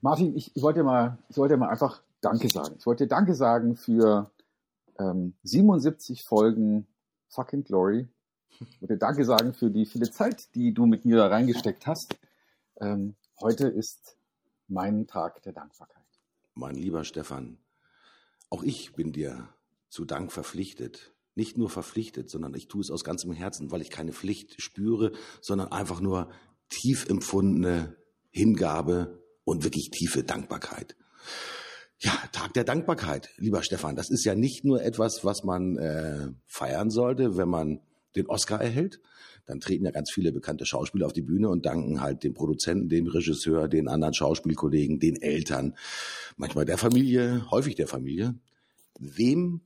Martin, ich, ich wollte mal, ich wollte mal einfach Danke sagen. Ich wollte Danke sagen für ähm, 77 Folgen Fucking Glory. Ich wollte Danke sagen für die viele Zeit, die du mit mir da reingesteckt hast. Ähm, heute ist mein Tag der Dankbarkeit. Mein lieber Stefan, auch ich bin dir zu Dank verpflichtet. Nicht nur verpflichtet, sondern ich tue es aus ganzem Herzen, weil ich keine Pflicht spüre, sondern einfach nur tief empfundene Hingabe und wirklich tiefe Dankbarkeit. Ja, Tag der Dankbarkeit, lieber Stefan. Das ist ja nicht nur etwas, was man äh, feiern sollte, wenn man den Oscar erhält. Dann treten ja ganz viele bekannte Schauspieler auf die Bühne und danken halt dem Produzenten, dem Regisseur, den anderen Schauspielkollegen, den Eltern, manchmal der Familie, häufig der Familie. Wem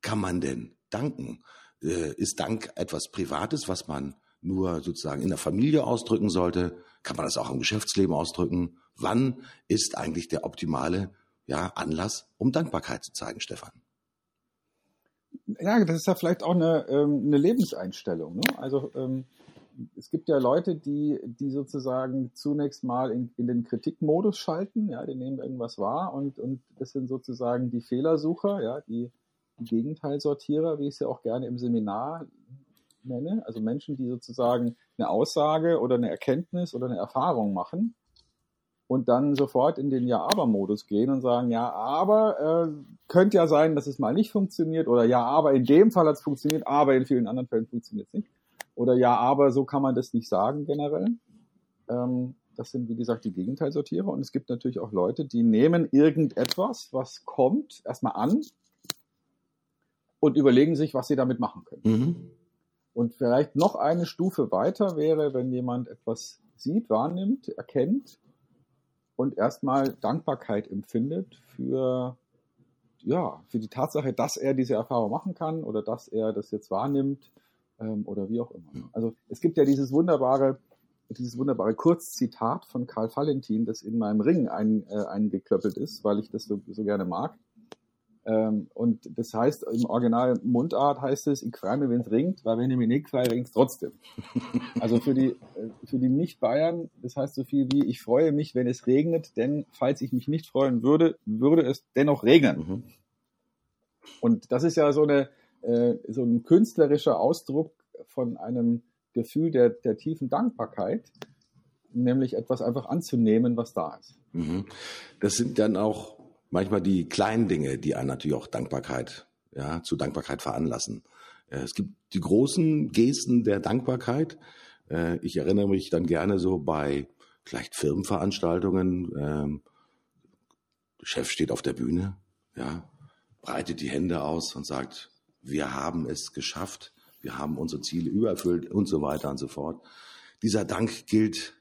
kann man denn danken? Äh, ist Dank etwas Privates, was man nur sozusagen in der Familie ausdrücken sollte? Kann man das auch im Geschäftsleben ausdrücken? Wann ist eigentlich der optimale ja, Anlass, um Dankbarkeit zu zeigen, Stefan. Ja, das ist ja vielleicht auch eine, ähm, eine Lebenseinstellung. Ne? Also ähm, es gibt ja Leute, die, die sozusagen zunächst mal in, in den Kritikmodus schalten, ja, die nehmen irgendwas wahr und, und das sind sozusagen die Fehlersucher, ja, die, die Gegenteilsortierer, wie ich es ja auch gerne im Seminar nenne. Also Menschen, die sozusagen eine Aussage oder eine Erkenntnis oder eine Erfahrung machen und dann sofort in den Ja-Aber-Modus gehen und sagen, ja, aber äh, könnte ja sein, dass es mal nicht funktioniert oder ja, aber in dem Fall hat es funktioniert, aber in vielen anderen Fällen funktioniert es nicht. Oder ja, aber so kann man das nicht sagen generell. Ähm, das sind, wie gesagt, die Gegenteilsortierer. Und es gibt natürlich auch Leute, die nehmen irgendetwas, was kommt, erstmal an und überlegen sich, was sie damit machen können. Mhm. Und vielleicht noch eine Stufe weiter wäre, wenn jemand etwas sieht, wahrnimmt, erkennt und erstmal Dankbarkeit empfindet für, ja, für die Tatsache, dass er diese Erfahrung machen kann oder dass er das jetzt wahrnimmt ähm, oder wie auch immer. Also es gibt ja dieses wunderbare, dieses wunderbare Kurzzitat von Karl Valentin, das in meinem Ring ein, äh, eingeklöppelt ist, weil ich das so, so gerne mag. Ähm, und das heißt, im Original Mundart heißt es, ich freue mich, wenn es ringt, weil wenn ich mich nicht freue, ringt es trotzdem. also für die, äh, für die Nicht-Bayern, das heißt so viel wie, ich freue mich, wenn es regnet, denn falls ich mich nicht freuen würde, würde es dennoch regnen. Mhm. Und das ist ja so, eine, äh, so ein künstlerischer Ausdruck von einem Gefühl der, der tiefen Dankbarkeit, nämlich etwas einfach anzunehmen, was da ist. Mhm. Das sind dann auch manchmal die kleinen Dinge, die einen natürlich auch Dankbarkeit, ja, zu Dankbarkeit veranlassen. Äh, es gibt die großen Gesten der Dankbarkeit. Äh, ich erinnere mich dann gerne so bei vielleicht Firmenveranstaltungen. Ähm, der Chef steht auf der Bühne, ja, breitet die Hände aus und sagt, wir haben es geschafft, wir haben unsere Ziele übererfüllt und so weiter und so fort. Dieser Dank gilt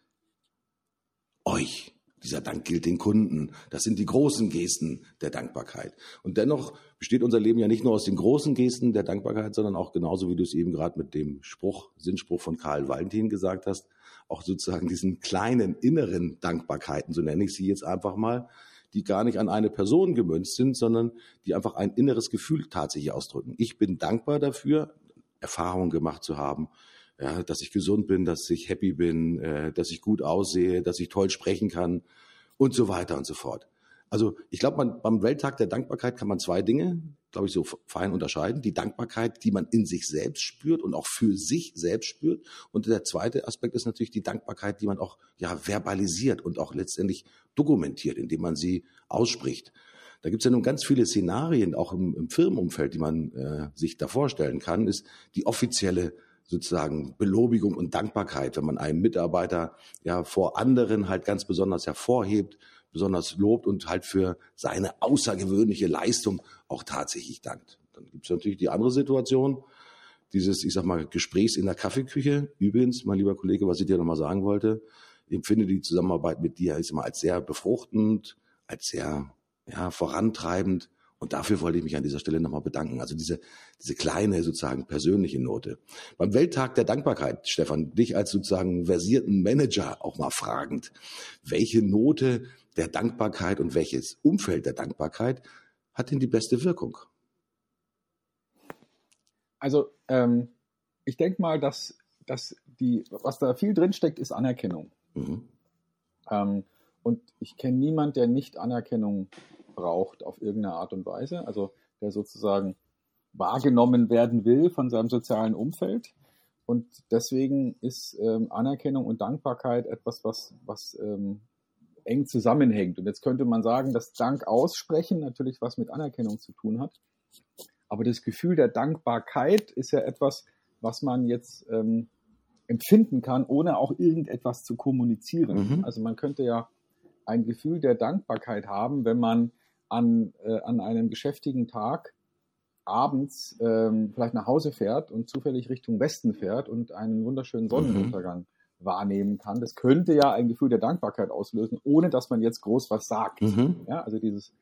euch. Dieser Dank gilt den Kunden. Das sind die großen Gesten der Dankbarkeit. Und dennoch besteht unser Leben ja nicht nur aus den großen Gesten der Dankbarkeit, sondern auch genauso, wie du es eben gerade mit dem Spruch, Sinnspruch von Karl Valentin gesagt hast, auch sozusagen diesen kleinen inneren Dankbarkeiten, so nenne ich sie jetzt einfach mal, die gar nicht an eine Person gemünzt sind, sondern die einfach ein inneres Gefühl tatsächlich ausdrücken. Ich bin dankbar dafür, Erfahrungen gemacht zu haben, ja, dass ich gesund bin, dass ich happy bin, äh, dass ich gut aussehe, dass ich toll sprechen kann und so weiter und so fort. Also ich glaube, beim Welttag der Dankbarkeit kann man zwei Dinge, glaube ich, so fein unterscheiden. Die Dankbarkeit, die man in sich selbst spürt und auch für sich selbst spürt. Und der zweite Aspekt ist natürlich die Dankbarkeit, die man auch ja verbalisiert und auch letztendlich dokumentiert, indem man sie ausspricht. Da gibt es ja nun ganz viele Szenarien, auch im, im Firmenumfeld, die man äh, sich da vorstellen kann, ist die offizielle sozusagen Belobigung und Dankbarkeit, wenn man einen Mitarbeiter ja vor anderen halt ganz besonders hervorhebt, besonders lobt und halt für seine außergewöhnliche Leistung auch tatsächlich dankt. Dann gibt es natürlich die andere Situation, dieses, ich sag mal, Gesprächs in der Kaffeeküche. Übrigens, mein lieber Kollege, was ich dir nochmal sagen wollte, ich empfinde die Zusammenarbeit mit dir ist immer als sehr befruchtend, als sehr ja, vorantreibend und dafür wollte ich mich an dieser Stelle nochmal bedanken. Also diese, diese kleine sozusagen persönliche Note. Beim Welttag der Dankbarkeit, Stefan, dich als sozusagen versierten Manager auch mal fragend, welche Note der Dankbarkeit und welches Umfeld der Dankbarkeit hat denn die beste Wirkung? Also ähm, ich denke mal, dass, dass die, was da viel drinsteckt, ist Anerkennung. Mhm. Ähm, Und ich kenne niemanden, der nicht Anerkennung braucht auf irgendeine Art und Weise, also der sozusagen wahrgenommen werden will von seinem sozialen Umfeld. Und deswegen ist ähm, Anerkennung und Dankbarkeit etwas, was, was ähm, eng zusammenhängt. Und jetzt könnte man sagen, dass Dank aussprechen natürlich was mit Anerkennung zu tun hat. Aber das Gefühl der Dankbarkeit ist ja etwas, was man jetzt ähm, empfinden kann, ohne auch irgendetwas zu kommunizieren. Mhm. Also man könnte ja ein Gefühl der Dankbarkeit haben, wenn man an, äh, an einem geschäftigen Tag abends ähm, vielleicht nach Hause fährt und zufällig Richtung Westen fährt und einen wunderschönen Sonnenuntergang mhm. wahrnehmen kann. Das könnte ja ein Gefühl der Dankbarkeit auslösen, ohne dass man jetzt groß was sagt. Mhm. Ja, also dieses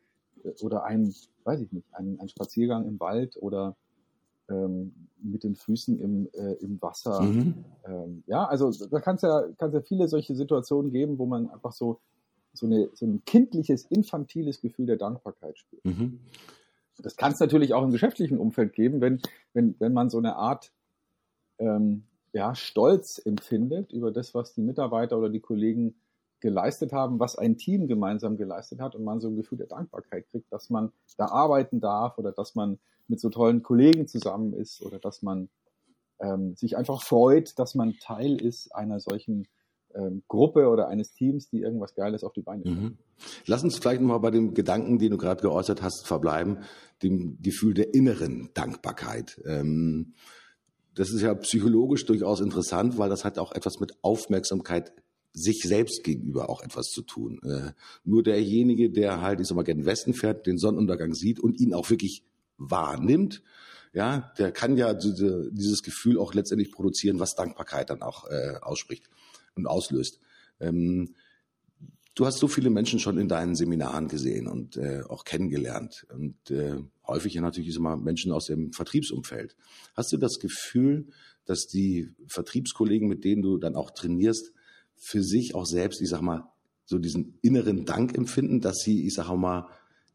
äh, oder ein, weiß ich nicht, ein, ein Spaziergang im Wald oder ähm, mit den Füßen im, äh, im Wasser. Mhm. Ähm, ja, also da kann es ja, kann's ja viele solche Situationen geben, wo man einfach so, so, eine, so ein kindliches, infantiles Gefühl der Dankbarkeit spürt. Mhm. Das kann es natürlich auch im geschäftlichen Umfeld geben, wenn, wenn, wenn man so eine Art ähm, ja, Stolz empfindet über das, was die Mitarbeiter oder die Kollegen geleistet haben, was ein Team gemeinsam geleistet hat und man so ein Gefühl der Dankbarkeit kriegt, dass man da arbeiten darf oder dass man mit so tollen Kollegen zusammen ist oder dass man ähm, sich einfach freut, dass man Teil ist einer solchen ähm, Gruppe oder eines Teams, die irgendwas Geiles auf die Beine stellen. Mhm. Lass uns vielleicht nochmal bei dem Gedanken, den du gerade geäußert hast, verbleiben, dem Gefühl der inneren Dankbarkeit. Ähm, das ist ja psychologisch durchaus interessant, weil das hat auch etwas mit Aufmerksamkeit sich selbst gegenüber auch etwas zu tun. Äh, nur derjenige, der halt, ich sag mal, gen Westen fährt, den Sonnenuntergang sieht und ihn auch wirklich wahrnimmt, ja, der kann ja diese, dieses Gefühl auch letztendlich produzieren, was Dankbarkeit dann auch äh, ausspricht und auslöst. Ähm, du hast so viele Menschen schon in deinen Seminaren gesehen und äh, auch kennengelernt und äh, häufig ja natürlich immer Menschen aus dem Vertriebsumfeld. Hast du das Gefühl, dass die Vertriebskollegen, mit denen du dann auch trainierst, für sich auch selbst, ich sag mal, so diesen inneren Dank empfinden, dass sie, ich sag mal,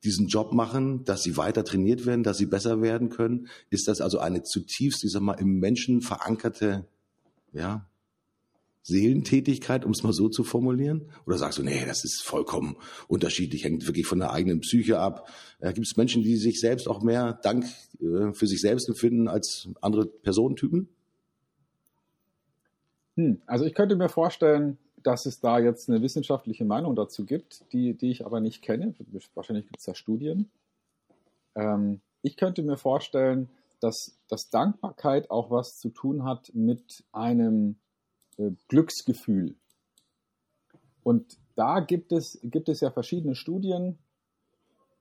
diesen Job machen, dass sie weiter trainiert werden, dass sie besser werden können? Ist das also eine zutiefst, ich sag mal, im Menschen verankerte, ja, Seelentätigkeit, um es mal so zu formulieren? Oder sagst du, nee, das ist vollkommen unterschiedlich, hängt wirklich von der eigenen Psyche ab? Äh, Gibt es Menschen, die sich selbst auch mehr Dank äh, für sich selbst empfinden als andere Personentypen? Hm, also ich könnte mir vorstellen, dass es da jetzt eine wissenschaftliche Meinung dazu gibt, die, die ich aber nicht kenne. Wahrscheinlich gibt es da Studien. Ähm, ich könnte mir vorstellen, dass, dass Dankbarkeit auch was zu tun hat mit einem Glücksgefühl. Und da gibt es, gibt es ja verschiedene Studien,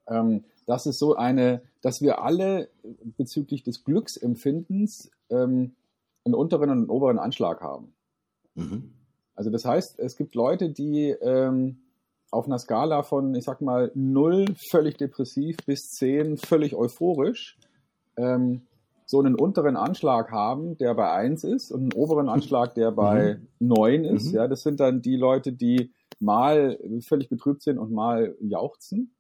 ähm, dass es so eine, dass wir alle bezüglich des Glücksempfindens ähm, einen unteren und einen oberen Anschlag haben. Mhm. Also das heißt, es gibt Leute, die ähm, auf einer Skala von, ich sag mal, 0 völlig depressiv bis 10 völlig euphorisch ähm, so einen unteren Anschlag haben, der bei 1 ist und einen oberen Anschlag, der bei mhm. 9 ist. Mhm. Ja, das sind dann die Leute, die mal völlig betrübt sind und mal jauchzen.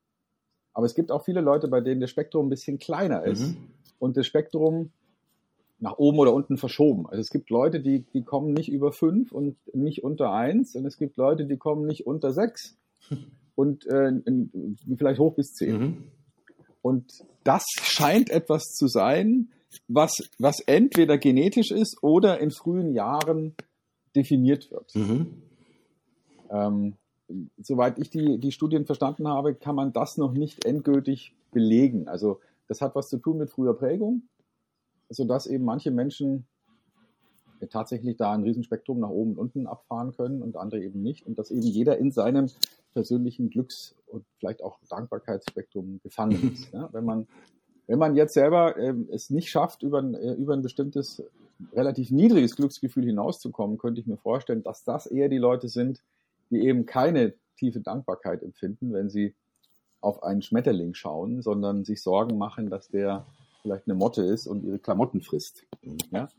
Aber es gibt auch viele Leute, bei denen das Spektrum ein bisschen kleiner ist. Mhm. Und das Spektrum nach oben oder unten verschoben. Also es gibt Leute, die, die kommen nicht über fünf und nicht unter eins und es gibt Leute, die kommen nicht unter sechs und äh, in, vielleicht hoch bis zehn. Mhm. Und das scheint etwas zu sein, was, was entweder genetisch ist oder in frühen Jahren definiert wird. Mhm. Ähm, soweit ich die, die Studien verstanden habe, kann man das noch nicht endgültig belegen. Also das hat was zu tun mit früher Prägung sodass eben manche Menschen tatsächlich da ein Riesenspektrum nach oben und unten abfahren können und andere eben nicht. Und dass eben jeder in seinem persönlichen Glücks- und vielleicht auch Dankbarkeitsspektrum gefangen ist. Ja, wenn man wenn man jetzt selber äh, es nicht schafft, über ein, äh, über ein bestimmtes relativ niedriges Glücksgefühl hinauszukommen, könnte ich mir vorstellen, dass das eher die Leute sind, die eben keine tiefe Dankbarkeit empfinden, wenn sie auf einen Schmetterling schauen, sondern sich Sorgen machen, dass der vielleicht eine Motte ist und ihre Klamotten frisst. Ja?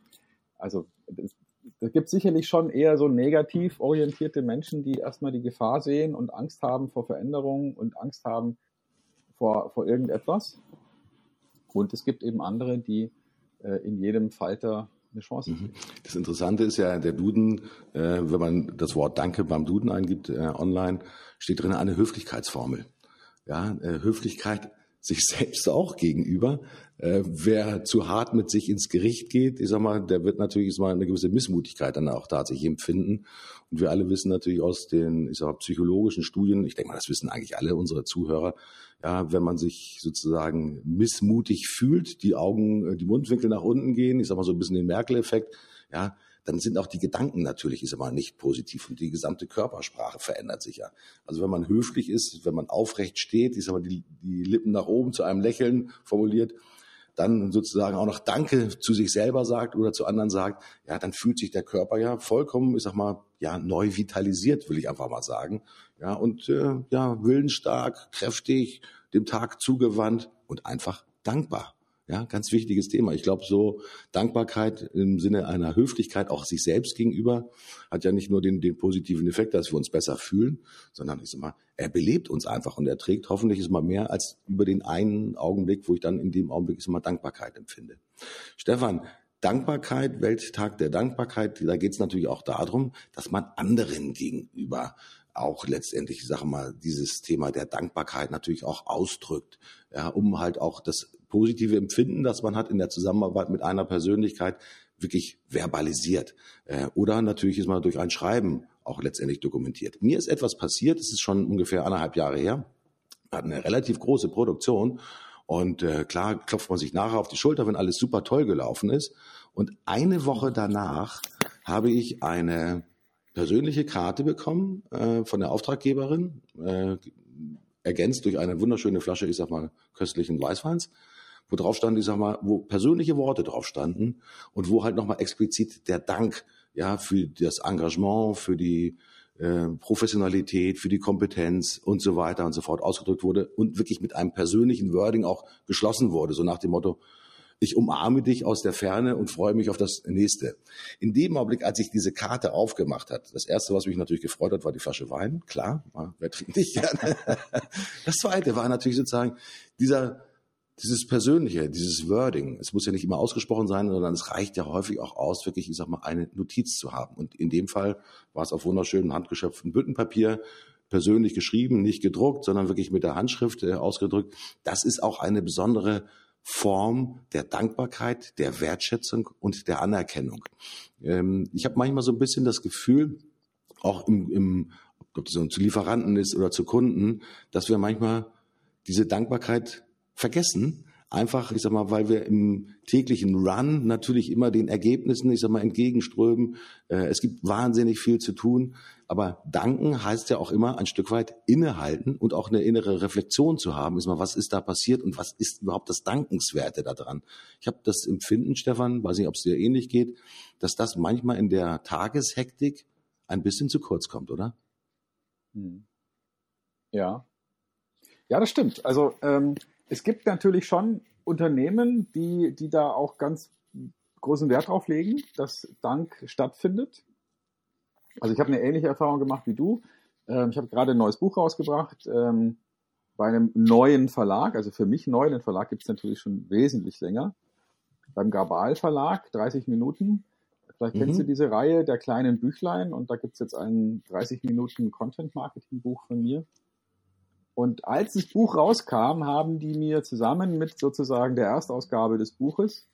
Also es gibt sicherlich schon eher so negativ orientierte Menschen, die erstmal die Gefahr sehen und Angst haben vor Veränderungen und Angst haben vor, vor irgendetwas. Und es gibt eben andere, die äh, in jedem Falter eine Chance. Mhm. Das Interessante ist ja, der Duden, äh, wenn man das Wort Danke beim Duden eingibt äh, online, steht drin eine Höflichkeitsformel. Ja, Höflichkeit sich selbst auch gegenüber. Äh, wer zu hart mit sich ins Gericht geht, ich sag mal, der wird natürlich mal eine gewisse Missmutigkeit dann auch tatsächlich empfinden. Und wir alle wissen natürlich aus den, ich sag mal, psychologischen Studien, ich denke mal, das wissen eigentlich alle unsere Zuhörer, ja, wenn man sich sozusagen missmutig fühlt, die Augen, äh, die Mundwinkel nach unten gehen, ich sag mal so ein bisschen den Merkel-Effekt, ja, dann sind auch die Gedanken natürlich, ist aber nicht positiv und die gesamte Körpersprache verändert sich ja. Also wenn man höflich ist, wenn man aufrecht steht, ich sag mal, die, die Lippen nach oben zu einem Lächeln formuliert, dann sozusagen auch noch Danke zu sich selber sagt oder zu anderen sagt, ja, dann fühlt sich der Körper ja vollkommen, ich sag mal, ja, neu vitalisiert, will ich einfach mal sagen. Ja, und äh, ja, willensstark, kräftig, dem Tag zugewandt und einfach dankbar. Ja, ganz wichtiges Thema. Ich glaube, so Dankbarkeit im Sinne einer Höflichkeit auch sich selbst gegenüber hat ja nicht nur den, den positiven Effekt, dass wir uns besser fühlen, sondern ich sag mal, er belebt uns einfach und er trägt hoffentlich ist mal mehr als über den einen Augenblick, wo ich dann in dem Augenblick ist mal Dankbarkeit empfinde. Stefan, Dankbarkeit, Welttag der Dankbarkeit, da geht es natürlich auch darum, dass man anderen gegenüber auch letztendlich, ich sage mal, dieses Thema der Dankbarkeit natürlich auch ausdrückt, ja, um halt auch das positive Empfinden, das man hat in der Zusammenarbeit mit einer Persönlichkeit, wirklich verbalisiert. Äh, oder natürlich ist man durch ein Schreiben auch letztendlich dokumentiert. Mir ist etwas passiert, es ist schon ungefähr anderthalb Jahre her, wir hatten eine relativ große Produktion und äh, klar klopft man sich nachher auf die Schulter, wenn alles super toll gelaufen ist. Und eine Woche danach habe ich eine persönliche Karte bekommen äh, von der Auftraggeberin, ergänzt durch eine wunderschöne Flasche, ich sag mal, köstlichen Weißweins wo drauf stand, ich sag mal, wo persönliche Worte drauf standen und wo halt nochmal explizit der Dank ja für das Engagement, für die äh, Professionalität, für die Kompetenz und so weiter und so fort ausgedrückt wurde und wirklich mit einem persönlichen Wording auch geschlossen wurde, so nach dem Motto, ich umarme dich aus der Ferne und freue mich auf das nächste. In dem Augenblick, als ich diese Karte aufgemacht hat, das erste, was mich natürlich gefreut hat, war die Flasche Wein. Klar, wer trinkt nicht gerne? Das zweite war natürlich sozusagen dieser dieses Persönliche, dieses Wording, es muss ja nicht immer ausgesprochen sein, sondern es reicht ja häufig auch aus, wirklich, ich sag mal, eine Notiz zu haben. Und in dem Fall war es auf wunderschönem handgeschöpften Büttenpapier, persönlich geschrieben, nicht gedruckt, sondern wirklich mit der Handschrift äh, ausgedrückt. Das ist auch eine besondere Form der Dankbarkeit, der Wertschätzung und der Anerkennung. Ähm, ich habe manchmal so ein bisschen das Gefühl, auch im, im ob das zu Lieferanten ist oder zu Kunden, dass wir manchmal diese Dankbarkeit vergessen. Einfach, ich sag mal, weil wir im täglichen Run natürlich immer den Ergebnissen, ich sag mal, entgegenströmen. Äh, es gibt wahnsinnig viel zu tun. Aber danken heißt ja auch immer ein Stück weit innehalten und auch eine innere Reflexion zu haben. Ist mal, was ist da passiert und was ist überhaupt das Dankenswerte daran? Ich habe das Empfinden, Stefan, weiß nicht, ob es dir ähnlich geht, dass das manchmal in der Tageshektik ein bisschen zu kurz kommt, oder? Hm. Ja. Ja, das stimmt. Also ähm, es gibt natürlich schon Unternehmen, die, die da auch ganz großen Wert drauf legen, dass Dank stattfindet. Also ich habe eine ähnliche Erfahrung gemacht wie du. Ähm, ich habe gerade ein neues Buch rausgebracht ähm, bei einem neuen Verlag. Also für mich neu, den Verlag gibt es natürlich schon wesentlich länger. Beim Gabal Verlag, 30 Minuten. Vielleicht mhm. kennst du diese Reihe der kleinen Büchlein und da gibt es jetzt ein 30 Minuten Content-Marketing-Buch von mir. Und als das Buch rauskam, haben die mir zusammen mit sozusagen der Erstausgabe des Buches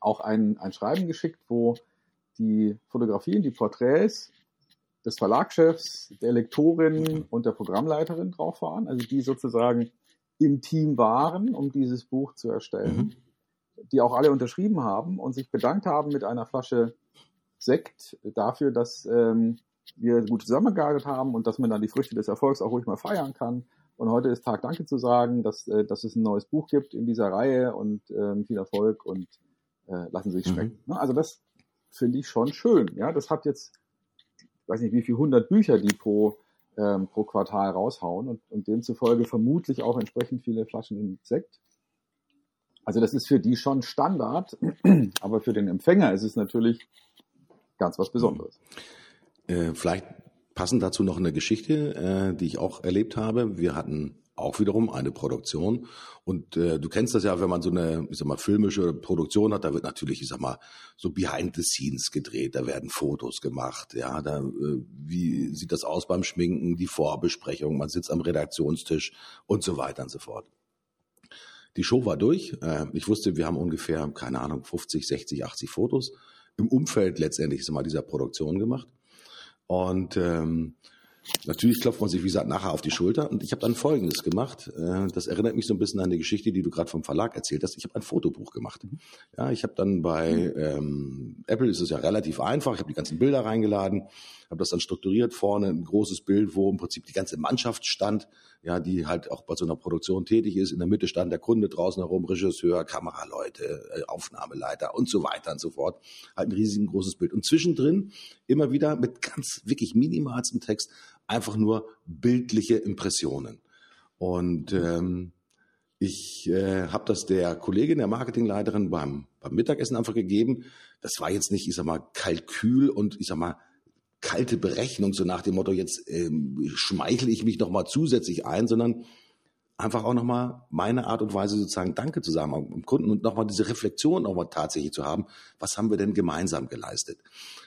auch ein, ein Schreiben geschickt, wo die Fotografien, die Porträts des Verlagschefs, der Lektorin und der Programmleiterin drauf waren, also die sozusagen im Team waren, um dieses Buch zu erstellen, mhm. die auch alle unterschrieben haben und sich bedankt haben mit einer Flasche Sekt dafür, dass ähm, wir gut zusammengearbeitet haben und dass man dann die Früchte des Erfolgs auch ruhig mal feiern kann. Und heute ist Tag Danke zu sagen, dass, äh, dass es ein neues Buch gibt in dieser Reihe und ähm, viel Erfolg und äh, lassen Sie sich mhm. schmecken. Mhm. Also das finde ich schon schön. Ja, das hat jetzt, ich weiß nicht, wie viel hundert Bücher die pro ähm, pro Quartal raushauen und, und demzufolge vermutlich auch entsprechend viele Flaschen Sekt. Also das ist für die schon Standard, aber für den Empfänger ist es natürlich ganz was Besonderes. Mhm. Äh, vielleicht passend dazu noch eine Geschichte, äh, die ich auch erlebt habe. Wir hatten auch wiederum eine Produktion. Und äh, du kennst das ja, wenn man so eine, ich sag mal, filmische Produktion hat, da wird natürlich, ich sag mal, so behind the scenes gedreht, da werden Fotos gemacht, ja, da äh, wie sieht das aus beim Schminken, die Vorbesprechung, man sitzt am Redaktionstisch und so weiter und so fort. Die Show war durch. Äh, ich wusste, wir haben ungefähr, keine Ahnung, 50, 60, 80 Fotos im Umfeld letztendlich mal dieser Produktion gemacht. Und ähm, Natürlich klopft man sich, wie gesagt, nachher auf die Schulter. Und ich habe dann Folgendes gemacht. Äh, das erinnert mich so ein bisschen an die Geschichte, die du gerade vom Verlag erzählt hast. Ich habe ein Fotobuch gemacht. Ja, ich habe dann bei ähm, Apple ist es ja relativ einfach. Ich habe die ganzen Bilder reingeladen, habe das dann strukturiert vorne ein großes Bild, wo im Prinzip die ganze Mannschaft stand, ja, die halt auch bei so einer Produktion tätig ist. In der Mitte stand der Kunde draußen herum, Regisseur, Kameraleute, äh, Aufnahmeleiter und so weiter und so fort. Halt ein riesiges großes Bild. Und zwischendrin immer wieder mit ganz wirklich minimalstem Text einfach nur bildliche Impressionen. Und ähm, ich äh, habe das der Kollegin, der Marketingleiterin beim, beim Mittagessen einfach gegeben. Das war jetzt nicht, ich sag mal, Kalkül und ich sag mal, kalte Berechnung, so nach dem Motto, jetzt ähm, schmeichle ich mich nochmal zusätzlich ein, sondern einfach auch nochmal meine Art und Weise sozusagen Danke zu sagen am Kunden und nochmal diese Reflexion nochmal tatsächlich zu haben, was haben wir denn gemeinsam geleistet.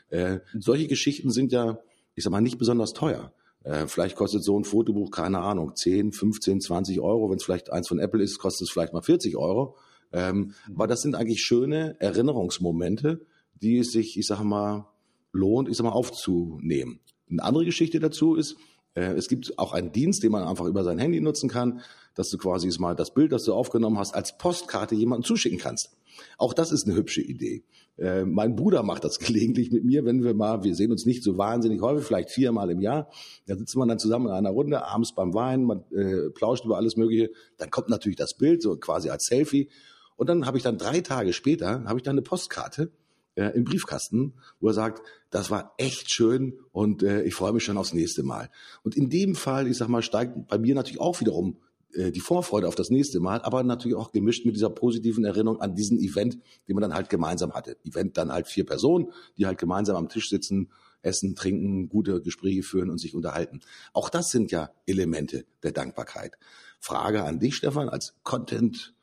Äh, solche Geschichten sind ja, ich sag mal, nicht besonders teuer. Äh, vielleicht kostet so ein Fotobuch, keine Ahnung, 10, 15, 20 Euro. Wenn es vielleicht eins von Apple ist, kostet es vielleicht mal 40 Euro. Ähm. Aber das sind eigentlich schöne Erinnerungsmomente, die es sich, ich sage mal, lohnt, ich sag mal, aufzunehmen. Eine andere Geschichte dazu ist, äh, es gibt auch einen Dienst, den man einfach über sein Handy nutzen kann, dass du quasi mal das Bild, das du aufgenommen hast, als Postkarte jemandem zuschicken kannst. Auch das ist eine hübsche Idee. Äh, mein Bruder macht das gelegentlich mit mir, wenn wir mal, wir sehen uns nicht so wahnsinnig häufig, vielleicht viermal im Jahr. Da sitzen wir dann zusammen in einer Runde, abends beim Wein, man äh, plauscht über alles Mögliche. Dann kommt natürlich das Bild, so quasi als Selfie. Und dann habe ich dann drei Tage später, habe ich dann eine Postkarte äh, im Briefkasten, wo er sagt, das war echt schön und äh, ich freue mich schon aufs nächste Mal. Und in dem Fall, ich sag mal, steigt bei mir natürlich auch wiederum äh, die Vorfreude auf das nächste Mal, aber natürlich auch gemischt mit dieser positiven Erinnerung an diesen Event, den man dann halt gemeinsam hatte. Event dann halt vier Personen, die halt gemeinsam am Tisch sitzen, essen, trinken, gute Gespräche führen und sich unterhalten. Auch das sind ja Elemente der Dankbarkeit. Frage an dich, Stefan, als Content,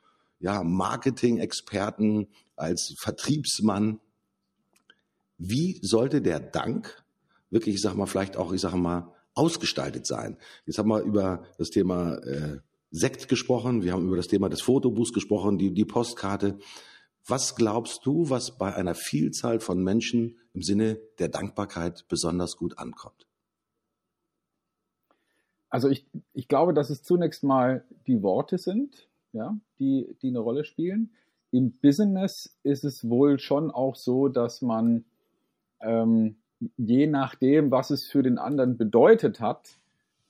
ja, Marketing-Experten, als Vertriebsmann. Wie sollte der Dank wirklich, ich sag mal, vielleicht auch, ich sag mal, ausgestaltet sein? Jetzt haben wir über das Thema äh, Sekt gesprochen, wir haben über das Thema des Fotobuchs gesprochen, die, die Postkarte. Was glaubst du, was bei einer Vielzahl von Menschen im Sinne der Dankbarkeit besonders gut ankommt? Also ich, ich glaube, dass es zunächst mal die Worte sind, ja, die, die eine Rolle spielen. Im Business ist es wohl schon auch so, dass man ähm, je nachdem, was es für den anderen bedeutet hat,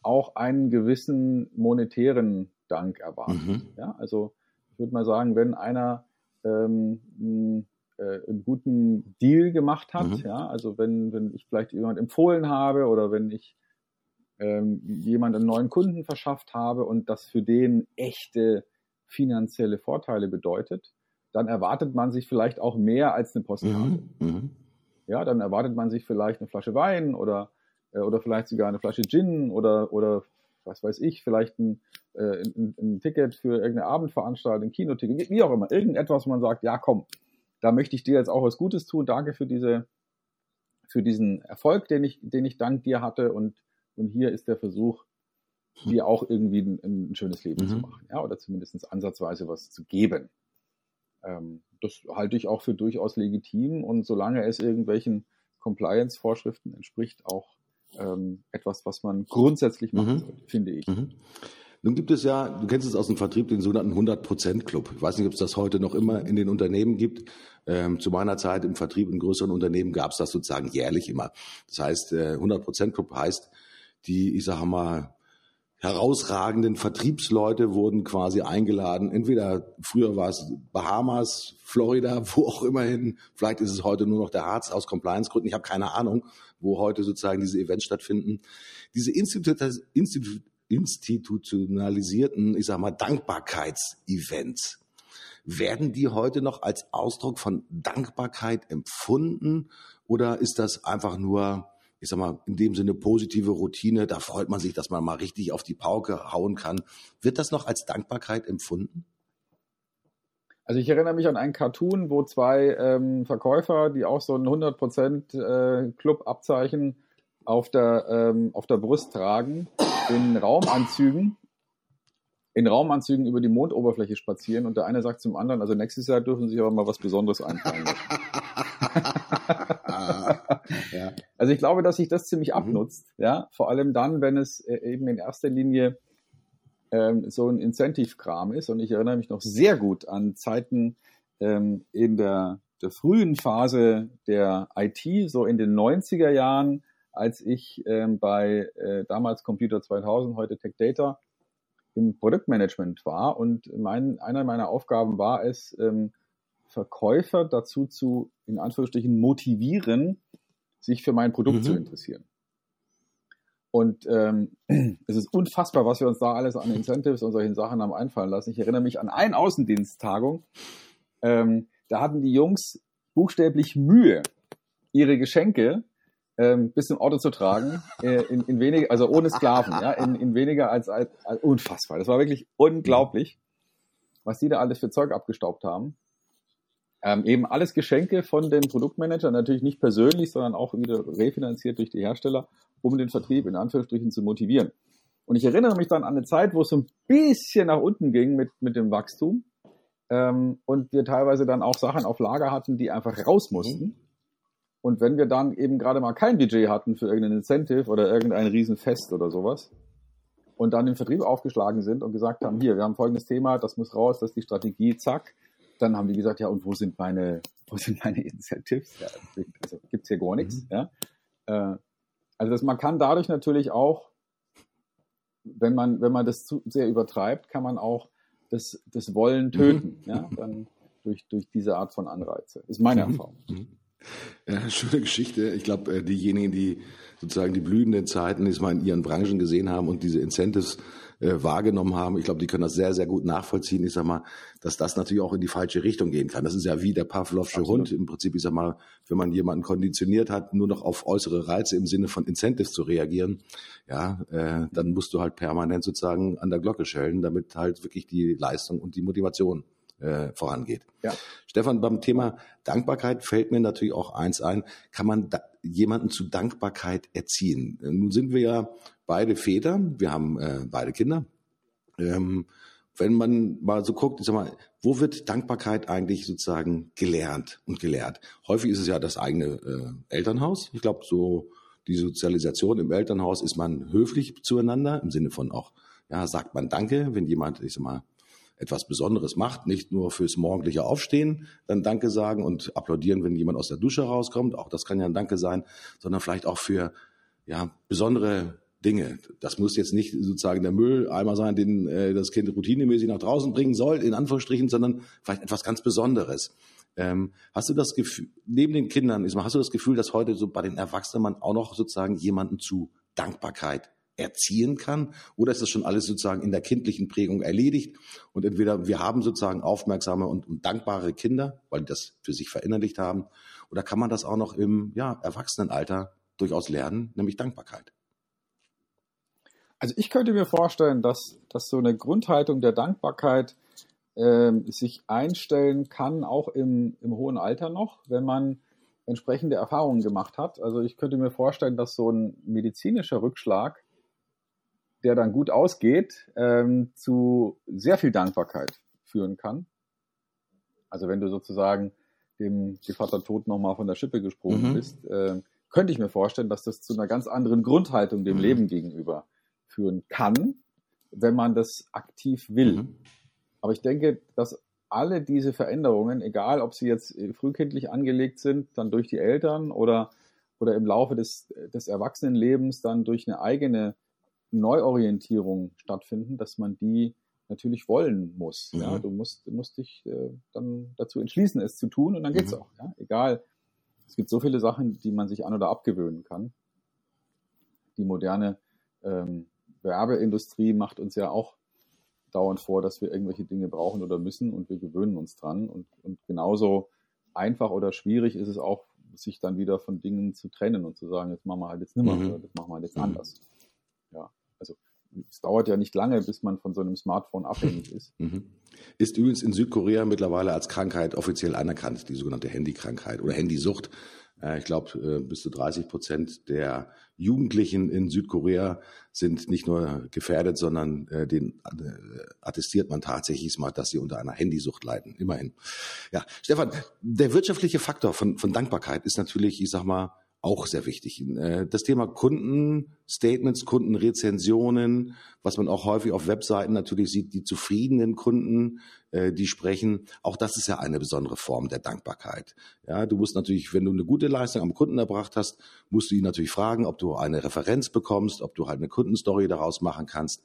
auch einen gewissen monetären Dank erwarten. Mhm. Ja, also ich würde mal sagen, wenn einer ähm, einen, äh, einen guten Deal gemacht hat, mhm. ja, also wenn, wenn ich vielleicht jemand empfohlen habe oder wenn ich ähm, jemand einen neuen Kunden verschafft habe und das für den echte finanzielle Vorteile bedeutet, dann erwartet man sich vielleicht auch mehr als eine Postkarte. Mhm. Ja, dann erwartet man sich vielleicht eine Flasche Wein oder äh, oder vielleicht sogar eine Flasche Gin oder, oder was weiß ich, vielleicht ein, äh, ein, ein Ticket für irgendeine Abendveranstaltung, ein Kinoticket, wie auch immer, irgendetwas, wo man sagt, ja komm, da möchte ich dir jetzt auch was Gutes tun, danke für diese, für diesen Erfolg, den ich, den ich dank dir hatte und, und hier ist der Versuch, dir auch irgendwie ein, ein schönes Leben mhm. zu machen, ja, oder zumindest ansatzweise was zu geben. Ähm, das halte ich auch für durchaus legitim und solange es irgendwelchen Compliance-Vorschriften entspricht, auch ähm, etwas, was man grundsätzlich machen mhm. sollte, finde ich. Mhm. Nun gibt es ja, du kennst es aus dem Vertrieb, den sogenannten 100%-Club. Ich weiß nicht, ob es das heute noch immer in den Unternehmen gibt. Ähm, zu meiner Zeit im Vertrieb in größeren Unternehmen gab es das sozusagen jährlich immer. Das heißt, äh, 100%-Club heißt, die, ich sage mal, herausragenden Vertriebsleute wurden quasi eingeladen. Entweder früher war es Bahamas, Florida, wo auch immerhin. Vielleicht ist es heute nur noch der Harz aus Compliance-Gründen. Ich habe keine Ahnung, wo heute sozusagen diese Events stattfinden. Diese Institu Institu institutionalisierten, ich sag mal, Dankbarkeitsevents. Werden die heute noch als Ausdruck von Dankbarkeit empfunden oder ist das einfach nur ich sag mal, in dem Sinne positive Routine. Da freut man sich, dass man mal richtig auf die Pauke hauen kann. Wird das noch als Dankbarkeit empfunden? Also ich erinnere mich an einen Cartoon, wo zwei ähm, Verkäufer, die auch so ein 100% äh, Club-Abzeichen auf der, ähm, auf der Brust tragen, in Raumanzügen, in Raumanzügen über die Mondoberfläche spazieren und der eine sagt zum anderen, also nächstes Jahr dürfen Sie sich aber mal was Besonderes einfallen ja. Also ich glaube, dass sich das ziemlich mhm. abnutzt, ja, vor allem dann, wenn es äh, eben in erster Linie ähm, so ein Incentive-Kram ist. Und ich erinnere mich noch sehr gut an Zeiten ähm, in der, der frühen Phase der IT, so in den 90er Jahren, als ich ähm, bei äh, damals Computer 2000, heute Tech Data, im Produktmanagement war. Und mein, einer meiner Aufgaben war es, ähm, Verkäufer dazu zu, in Anführungsstrichen, motivieren, sich für mein Produkt mhm. zu interessieren. Und ähm, es ist unfassbar, was wir uns da alles an Incentives und solchen Sachen haben einfallen lassen. Ich erinnere mich an eine Außendiensttagung. Ähm, da hatten die Jungs buchstäblich Mühe, ihre Geschenke ähm, bis zum Auto zu tragen, äh, in, in weniger, also ohne Sklaven, ja, in, in weniger als, als, als unfassbar. Das war wirklich unglaublich, was die da alles für Zeug abgestaubt haben. Ähm, eben alles Geschenke von den Produktmanagern, natürlich nicht persönlich, sondern auch wieder refinanziert durch die Hersteller, um den Vertrieb in Anführungsstrichen zu motivieren. Und ich erinnere mich dann an eine Zeit, wo es so ein bisschen nach unten ging mit, mit dem Wachstum ähm, und wir teilweise dann auch Sachen auf Lager hatten, die einfach raus mussten. Mhm. Und wenn wir dann eben gerade mal kein Budget hatten für irgendein Incentive oder irgendein Riesenfest oder sowas und dann im Vertrieb aufgeschlagen sind und gesagt haben, hier, wir haben folgendes Thema, das muss raus, das ist die Strategie, zack, dann haben die gesagt, ja, und wo sind meine, wo sind meine Incentives? Ja, also gibt's hier gar nichts. Mhm. Ja? Äh, also das, man kann dadurch natürlich auch, wenn man, wenn man das zu sehr übertreibt, kann man auch das, das Wollen mhm. töten, mhm. ja, dann durch, durch diese Art von Anreize. Ist meine. Erfahrung. Mhm. Ja, schöne Geschichte. Ich glaube, äh, diejenigen, die sozusagen die blühenden Zeiten diesmal in ihren Branchen gesehen haben und diese Incentives äh, wahrgenommen haben, ich glaube, die können das sehr, sehr gut nachvollziehen. Ich sag mal, dass das natürlich auch in die falsche Richtung gehen kann. Das ist ja wie der Pavlovsche Hund. Im Prinzip, ich sag mal, wenn man jemanden konditioniert hat, nur noch auf äußere Reize im Sinne von Incentives zu reagieren, ja, äh, dann musst du halt permanent sozusagen an der Glocke schellen, damit halt wirklich die Leistung und die Motivation äh, vorangeht. Ja. Stefan, beim Thema Dankbarkeit fällt mir natürlich auch eins ein. Kann man da, jemanden zu Dankbarkeit erziehen? Nun sind wir ja beide Väter, wir haben äh, beide Kinder. Ähm, wenn man mal so guckt, ich sag mal, wo wird Dankbarkeit eigentlich sozusagen gelernt und gelehrt? Häufig ist es ja das eigene äh, Elternhaus. Ich glaube, so die Sozialisation im Elternhaus ist man höflich zueinander im Sinne von auch, ja, sagt man Danke, wenn jemand, ich sag mal, etwas Besonderes macht, nicht nur fürs morgendliche Aufstehen, dann Danke sagen und applaudieren, wenn jemand aus der Dusche rauskommt, auch das kann ja ein Danke sein, sondern vielleicht auch für ja, besondere Dinge. Das muss jetzt nicht sozusagen der Mülleimer sein, den äh, das Kind routinemäßig nach draußen bringen soll, in Anführungsstrichen, sondern vielleicht etwas ganz Besonderes. Ähm, hast du das Gefühl, neben den Kindern, hast du das Gefühl, dass heute so bei den Erwachsenen man auch noch sozusagen jemanden zu Dankbarkeit erziehen kann? Oder ist das schon alles sozusagen in der kindlichen Prägung erledigt? Und entweder wir haben sozusagen aufmerksame und, dankbare Kinder, weil die das für sich verinnerlicht haben, oder kann man das auch noch im ja, Erwachsenenalter durchaus lernen, nämlich Dankbarkeit? Also ich könnte mir vorstellen, dass, dass so eine Grundhaltung der Dankbarkeit ähm, sich einstellen kann, auch im, im hohen Alter noch, wenn man entsprechende Erfahrungen gemacht hat. Also ich könnte mir vorstellen, dass so ein medizinischer Rückschlag der dann gut ausgeht, ähm, zu sehr viel Dankbarkeit führen kann. Also wenn du sozusagen dem Vater Tod nochmal von der Schippe gesprungen mhm. bist, äh, könnte ich mir vorstellen, dass das zu einer ganz anderen Grundhaltung dem mhm. Leben gegenüber führen kann, wenn man das aktiv will. Mhm. Aber ich denke, dass alle diese Veränderungen, egal ob sie jetzt frühkindlich angelegt sind, dann durch die Eltern oder, oder im Laufe des, des Erwachsenenlebens dann durch eine eigene Neuorientierung stattfinden, dass man die natürlich wollen muss. Mhm. Ja, du musst, du musst dich äh, dann dazu entschließen, es zu tun und dann geht's mhm. auch. Ja? Egal. Es gibt so viele Sachen, die man sich an- oder abgewöhnen kann. Die moderne ähm, Werbeindustrie macht uns ja auch dauernd vor, dass wir irgendwelche Dinge brauchen oder müssen und wir gewöhnen uns dran. Und, und genauso einfach oder schwierig ist es auch sich dann wieder von Dingen zu trennen und zu sagen, jetzt machen wir halt jetzt nimmer mhm. oder das machen wir halt jetzt mhm. anders. Ja, also es dauert ja nicht lange, bis man von so einem Smartphone abhängig ist. Mhm. Ist übrigens in Südkorea mittlerweile als Krankheit offiziell anerkannt, die sogenannte Handykrankheit oder Handysucht. Äh, ich glaube, äh, bis zu 30 Prozent der Jugendlichen in Südkorea sind nicht nur gefährdet, sondern äh, den attestiert man tatsächlich mal, dass sie unter einer Handysucht leiden. Immerhin. Ja, Stefan, der wirtschaftliche Faktor von, von Dankbarkeit ist natürlich, ich sag mal, auch sehr wichtig. Äh, das Thema Kundenstatements, Kundenrezensionen, was man auch häufig auf Webseiten natürlich sieht, die zufriedenen Kunden, äh, die sprechen, auch das ist ja eine besondere Form der Dankbarkeit. Ja, du musst natürlich, wenn du eine gute Leistung am Kunden erbracht hast, musst du ihn natürlich fragen, ob du eine Referenz bekommst, ob du halt eine Kundenstory daraus machen kannst.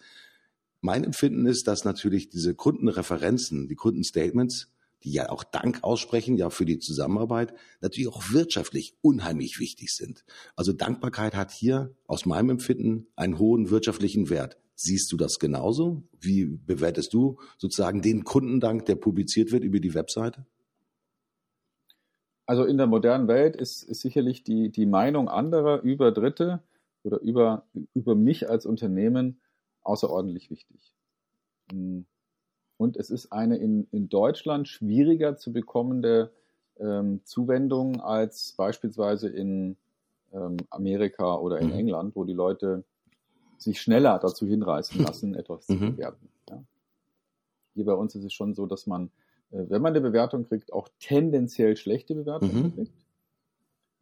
Mein Empfinden ist, dass natürlich diese Kundenreferenzen, die Kundenstatements die ja auch Dank aussprechen, ja für die Zusammenarbeit, natürlich auch wirtschaftlich unheimlich wichtig sind. Also Dankbarkeit hat hier aus meinem Empfinden einen hohen wirtschaftlichen Wert. Siehst du das genauso? Wie bewertest du sozusagen den Kundendank, der publiziert wird über die Webseite? Also in der modernen Welt ist, ist sicherlich die, die Meinung anderer über Dritte oder über, über mich als Unternehmen außerordentlich wichtig. Hm. Und es ist eine in, in Deutschland schwieriger zu bekommende ähm, Zuwendung als beispielsweise in ähm, Amerika oder in mhm. England, wo die Leute sich schneller dazu hinreißen lassen, etwas zu mhm. bewerten. Ja. Hier bei uns ist es schon so, dass man, äh, wenn man eine Bewertung kriegt, auch tendenziell schlechte Bewertungen mhm. kriegt.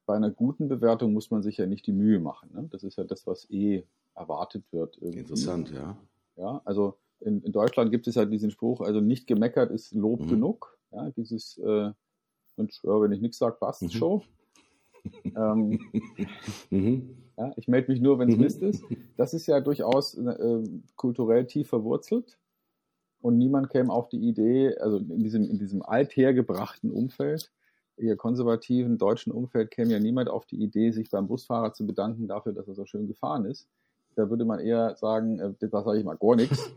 Bei einer guten Bewertung muss man sich ja nicht die Mühe machen. Ne? Das ist ja das, was eh erwartet wird. Irgendwie. Interessant, ja. Ja, also in, in, Deutschland gibt es ja diesen Spruch, also nicht gemeckert ist Lob mhm. genug. Ja, dieses, äh, und wenn ich nichts sage, passt mhm. schon. ähm, mhm. ja, ich melde mich nur, wenn es mhm. Mist ist. Das ist ja durchaus äh, kulturell tief verwurzelt. Und niemand käme auf die Idee, also in diesem, in diesem althergebrachten Umfeld, eher konservativen deutschen Umfeld, käme ja niemand auf die Idee, sich beim Busfahrer zu bedanken dafür, dass er so schön gefahren ist. Da würde man eher sagen, äh, da sage ich mal gar nichts.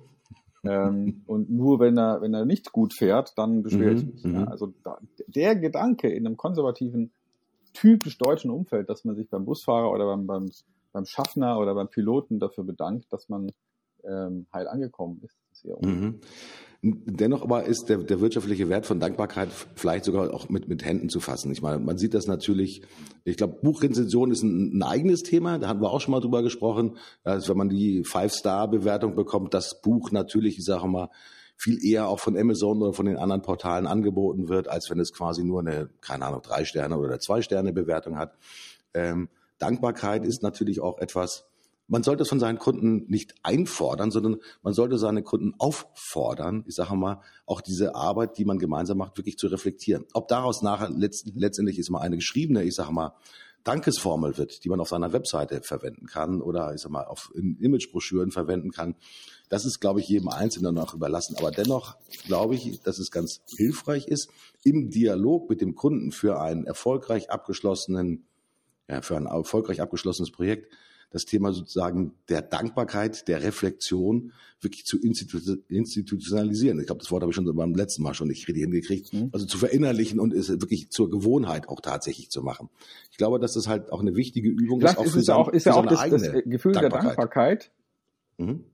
Ähm, und nur wenn er, wenn er nicht gut fährt, dann beschwere ich mhm, mich. Ja. Mhm. Also da, der Gedanke in einem konservativen, typisch deutschen Umfeld, dass man sich beim Busfahrer oder beim, beim, beim Schaffner oder beim Piloten dafür bedankt, dass man ähm, heil angekommen ist, mhm. Dennoch aber ist der, der wirtschaftliche Wert von Dankbarkeit vielleicht sogar auch mit, mit Händen zu fassen. Ich meine, man sieht das natürlich, ich glaube, Buchrezension ist ein, ein eigenes Thema, da hatten wir auch schon mal drüber gesprochen, dass wenn man die Five-Star-Bewertung bekommt, das Buch natürlich, ich sage mal, viel eher auch von Amazon oder von den anderen Portalen angeboten wird, als wenn es quasi nur eine, keine Ahnung, drei Sterne oder zwei Sterne Bewertung hat. Ähm, Dankbarkeit ist natürlich auch etwas, man sollte es von seinen Kunden nicht einfordern, sondern man sollte seine Kunden auffordern, ich sage mal, auch diese Arbeit, die man gemeinsam macht, wirklich zu reflektieren. Ob daraus nachher letztendlich ist mal eine geschriebene, ich sage mal, Dankesformel wird, die man auf seiner Webseite verwenden kann oder ich sag mal auf Imagebroschüren verwenden kann. Das ist, glaube ich, jedem Einzelnen noch überlassen. Aber dennoch glaube ich, dass es ganz hilfreich ist, im Dialog mit dem Kunden für einen erfolgreich abgeschlossenen, ja, für ein erfolgreich abgeschlossenes Projekt das Thema sozusagen der Dankbarkeit, der Reflexion wirklich zu institutionalisieren. Ich glaube, das Wort habe ich schon beim letzten Mal schon nicht richtig hingekriegt. Mhm. Also zu verinnerlichen und es wirklich zur Gewohnheit auch tatsächlich zu machen. Ich glaube, dass das halt auch eine wichtige Übung Vielleicht ist. Auch ist, es auch, ist ja auch das, das, Gefühl Dankbarkeit. der Dankbarkeit. Mhm.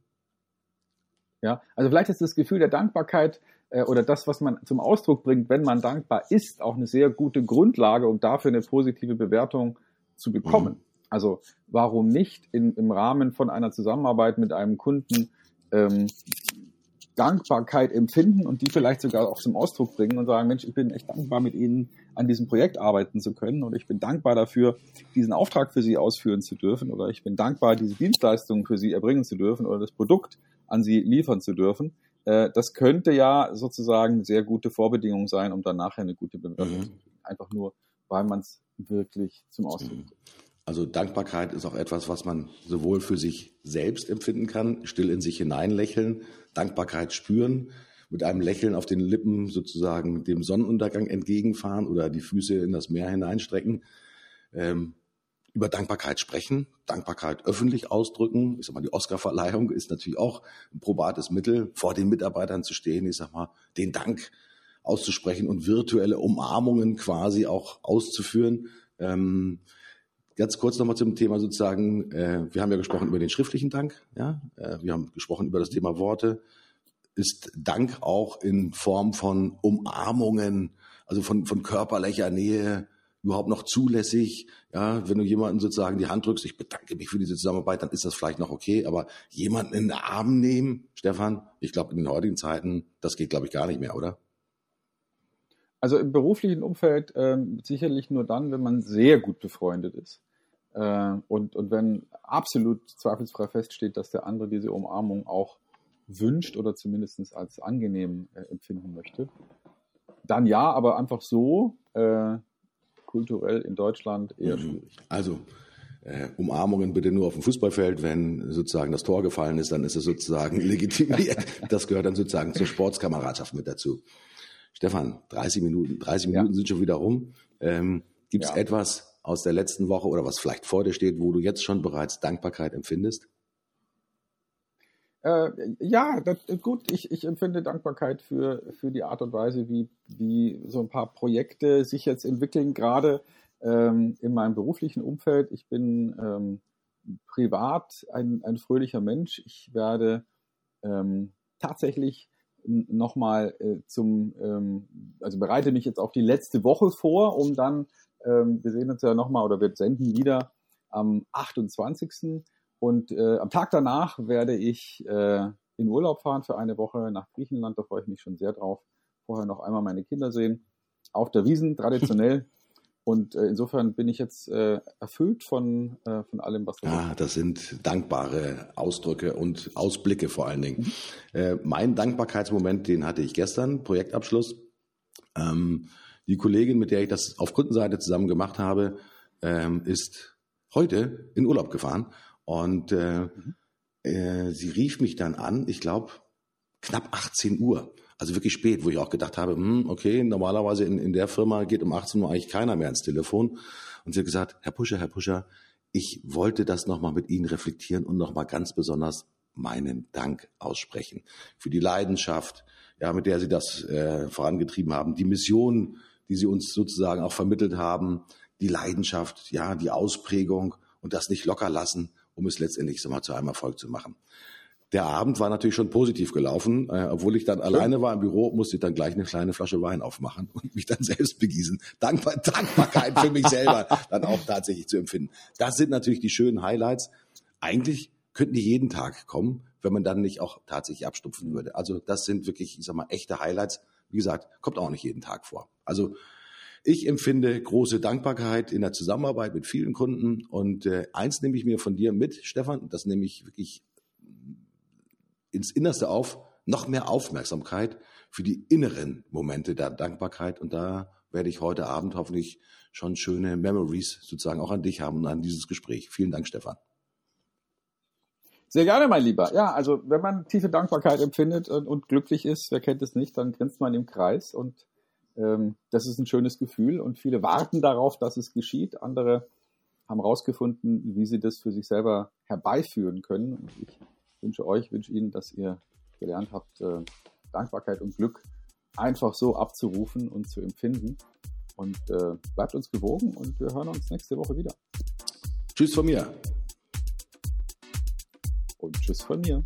Ja, also vielleicht ist das Gefühl der Dankbarkeit äh, oder das, was man zum Ausdruck bringt, wenn man dankbar ist, auch eine sehr gute Grundlage, um dafür eine positive Bewertung zu bekommen. Mhm. Also warum nicht in, im Rahmen von einer Zusammenarbeit mit einem Kunden ähm, Dankbarkeit empfinden und die vielleicht sogar auch zum Ausdruck bringen und sagen, Mensch, ich bin echt dankbar, mit Ihnen an diesem Projekt arbeiten zu können und ich bin dankbar dafür, diesen Auftrag für Sie ausführen zu dürfen oder ich bin dankbar, diese Dienstleistung für Sie erbringen zu dürfen oder das Produkt an Sie liefern zu dürfen. Äh, das könnte ja sozusagen sehr gute Vorbedingung sein, um dann nachher eine gute Bewertung mhm. zu kriegen. Einfach nur, weil man es wirklich zum Ausdruck bringt. Also Dankbarkeit ist auch etwas, was man sowohl für sich selbst empfinden kann, still in sich hineinlächeln, Dankbarkeit spüren, mit einem Lächeln auf den Lippen sozusagen dem Sonnenuntergang entgegenfahren oder die Füße in das Meer hineinstrecken, ähm, über Dankbarkeit sprechen, Dankbarkeit öffentlich ausdrücken. Ich sag mal, die Oscarverleihung ist natürlich auch ein probates Mittel, vor den Mitarbeitern zu stehen, ich sag mal, den Dank auszusprechen und virtuelle Umarmungen quasi auch auszuführen Ähm, ganz kurz nochmal zum Thema sozusagen, äh, wir haben ja gesprochen über den schriftlichen Dank, ja, äh, wir haben gesprochen über das Thema Worte. Ist Dank auch in Form von Umarmungen, also von, von körperlicher Nähe, überhaupt noch zulässig. Ja, wenn du jemanden sozusagen die Hand drückst, ich bedanke mich für diese Zusammenarbeit, dann ist das vielleicht noch okay. Aber jemanden in den Arm nehmen, Stefan, ich glaube in den heutigen Zeiten, das geht glaube ich gar nicht mehr, oder? Also im beruflichen Umfeld äh, sicherlich nur dann, wenn man sehr gut befreundet ist. Äh, und, und wenn absolut zweifelsfrei feststeht, dass der andere diese Umarmung auch wünscht oder zumindest als angenehm äh, empfinden möchte. Dann ja, aber einfach so, äh, kulturell in Deutschland eher mhm. schwierig. Also äh, Umarmungen bitte nur auf dem Fußballfeld, wenn sozusagen das Tor gefallen ist, dann ist es sozusagen legitimiert. Das gehört dann sozusagen zur Sportskameradschaft mit dazu. Stefan, 30 Minuten, 30 Minuten ja. sind schon wieder rum. Ähm, Gibt es ja. etwas aus der letzten Woche oder was vielleicht vor dir steht, wo du jetzt schon bereits Dankbarkeit empfindest? Äh, ja, das, gut, ich, ich empfinde Dankbarkeit für, für die Art und Weise, wie, wie so ein paar Projekte sich jetzt entwickeln, gerade ähm, in meinem beruflichen Umfeld. Ich bin ähm, privat ein, ein fröhlicher Mensch. Ich werde ähm, tatsächlich nochmal äh, zum, ähm, also bereite mich jetzt auf die letzte Woche vor, um dann, ähm, wir sehen uns ja nochmal oder wir senden wieder am 28. Und äh, am Tag danach werde ich äh, in Urlaub fahren für eine Woche nach Griechenland. Da freue ich mich schon sehr drauf. Vorher noch einmal meine Kinder sehen. Auf der Wiesen, traditionell. Und äh, insofern bin ich jetzt äh, erfüllt von, äh, von allem, was du Ja, ah, das sind dankbare Ausdrücke und Ausblicke vor allen Dingen. Mhm. Äh, mein Dankbarkeitsmoment, den hatte ich gestern, Projektabschluss. Ähm, die Kollegin, mit der ich das auf Kundenseite zusammen gemacht habe, ähm, ist heute in Urlaub gefahren und äh, mhm. äh, sie rief mich dann an, ich glaube, knapp 18 Uhr. Also wirklich spät, wo ich auch gedacht habe, hm, okay, normalerweise in, in der Firma geht um 18 Uhr eigentlich keiner mehr ins Telefon. Und sie hat gesagt, Herr Puscher, Herr Puscher, ich wollte das nochmal mit Ihnen reflektieren und nochmal ganz besonders meinen Dank aussprechen für die Leidenschaft, ja, mit der Sie das äh, vorangetrieben haben, die Mission, die Sie uns sozusagen auch vermittelt haben, die Leidenschaft, ja, die Ausprägung und das nicht locker lassen um es letztendlich so mal zu einem Erfolg zu machen. Der Abend war natürlich schon positiv gelaufen. Äh, obwohl ich dann Schön. alleine war im Büro, musste ich dann gleich eine kleine Flasche Wein aufmachen und mich dann selbst begießen. Dankbar, Dankbarkeit für mich selber dann auch tatsächlich zu empfinden. Das sind natürlich die schönen Highlights. Eigentlich könnten die jeden Tag kommen, wenn man dann nicht auch tatsächlich abstupfen würde. Also das sind wirklich, ich sag mal, echte Highlights. Wie gesagt, kommt auch nicht jeden Tag vor. Also ich empfinde große Dankbarkeit in der Zusammenarbeit mit vielen Kunden und äh, eins nehme ich mir von dir mit, Stefan, das nehme ich wirklich ins Innerste auf, noch mehr Aufmerksamkeit für die inneren Momente der Dankbarkeit und da werde ich heute Abend hoffentlich schon schöne Memories sozusagen auch an dich haben und an dieses Gespräch. Vielen Dank, Stefan. Sehr gerne, mein Lieber. Ja, also wenn man tiefe Dankbarkeit empfindet und, und glücklich ist, wer kennt es nicht, dann grinst man im Kreis und ähm, das ist ein schönes Gefühl und viele warten darauf, dass es geschieht. Andere haben herausgefunden, wie sie das für sich selber herbeiführen können. Und ich wünsche euch, wünsche Ihnen, dass ihr gelernt habt, äh, Dankbarkeit und Glück einfach so abzurufen und zu empfinden. Und äh, bleibt uns gewogen und wir hören uns nächste Woche wieder. Tschüss von mir. Und tschüss von mir.